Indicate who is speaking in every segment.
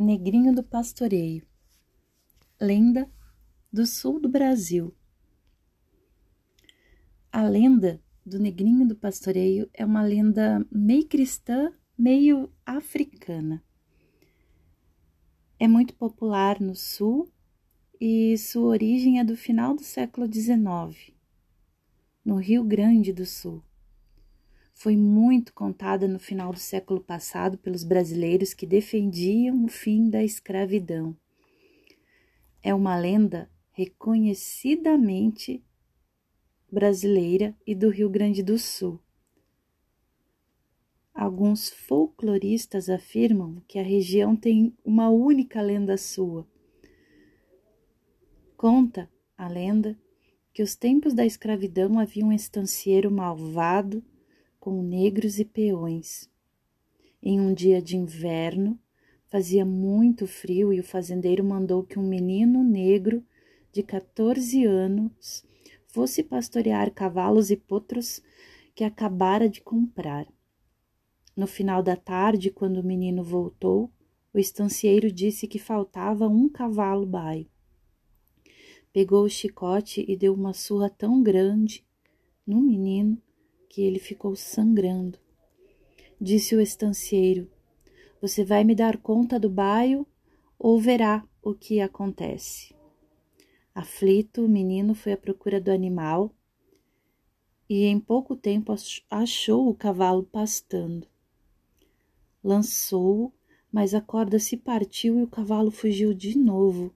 Speaker 1: Negrinho do Pastoreio. Lenda do sul do Brasil. A lenda do Negrinho do Pastoreio é uma lenda meio cristã, meio africana. É muito popular no sul e sua origem é do final do século XIX, no Rio Grande do Sul foi muito contada no final do século passado pelos brasileiros que defendiam o fim da escravidão. É uma lenda reconhecidamente brasileira e do Rio Grande do Sul. Alguns folcloristas afirmam que a região tem uma única lenda sua. Conta a lenda que os tempos da escravidão havia um estancieiro malvado com negros e peões. Em um dia de inverno, fazia muito frio e o fazendeiro mandou que um menino negro de 14 anos fosse pastorear cavalos e potros que acabara de comprar. No final da tarde, quando o menino voltou, o estancieiro disse que faltava um cavalo baio. Pegou o chicote e deu uma surra tão grande no menino que ele ficou sangrando. Disse o estancieiro: Você vai me dar conta do baio ou verá o que acontece. Aflito, o menino foi à procura do animal e em pouco tempo achou o cavalo pastando. Lançou-o, mas a corda se partiu e o cavalo fugiu de novo.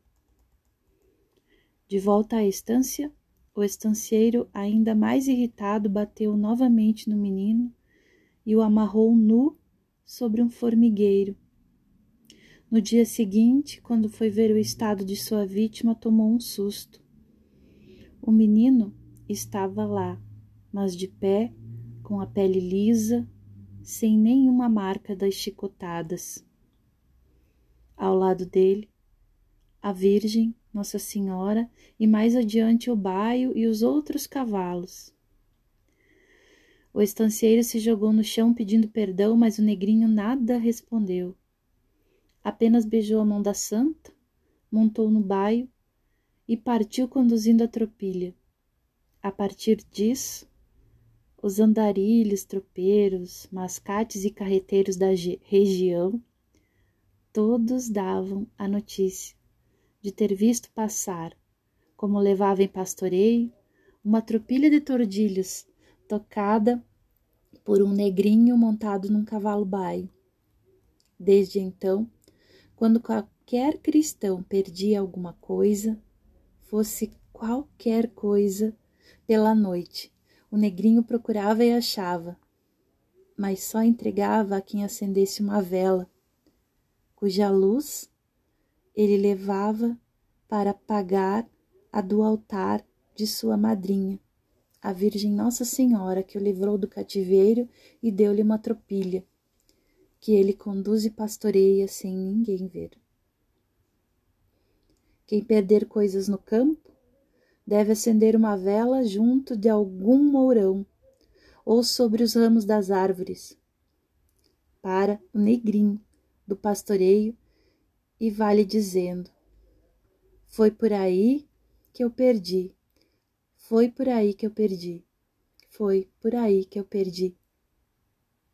Speaker 1: De volta à estância, o estancieiro, ainda mais irritado, bateu novamente no menino e o amarrou nu sobre um formigueiro. No dia seguinte, quando foi ver o estado de sua vítima, tomou um susto. O menino estava lá, mas de pé, com a pele lisa, sem nenhuma marca das chicotadas. Ao lado dele, a Virgem nossa Senhora e mais adiante o baio e os outros cavalos. O estancieiro se jogou no chão pedindo perdão, mas o negrinho nada respondeu. Apenas beijou a mão da santa, montou no baio e partiu conduzindo a tropilha. A partir disso, os andarilhos, tropeiros, mascates e carreteiros da região, todos davam a notícia de ter visto passar, como levava em pastoreio, uma tropilha de tordilhos, tocada por um negrinho montado num cavalo baio. Desde então, quando qualquer cristão perdia alguma coisa, fosse qualquer coisa, pela noite, o negrinho procurava e achava, mas só entregava a quem acendesse uma vela, cuja luz ele levava para pagar a do altar de sua madrinha, a Virgem Nossa Senhora, que o livrou do cativeiro e deu-lhe uma tropilha, que ele conduz e pastoreia sem ninguém ver. Quem perder coisas no campo deve acender uma vela junto de algum mourão ou sobre os ramos das árvores, para o negrinho do pastoreio e vai-lhe dizendo: Foi por aí que eu perdi, foi por aí que eu perdi, foi por aí que eu perdi.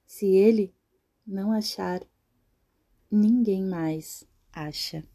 Speaker 1: Se ele não achar, ninguém mais acha.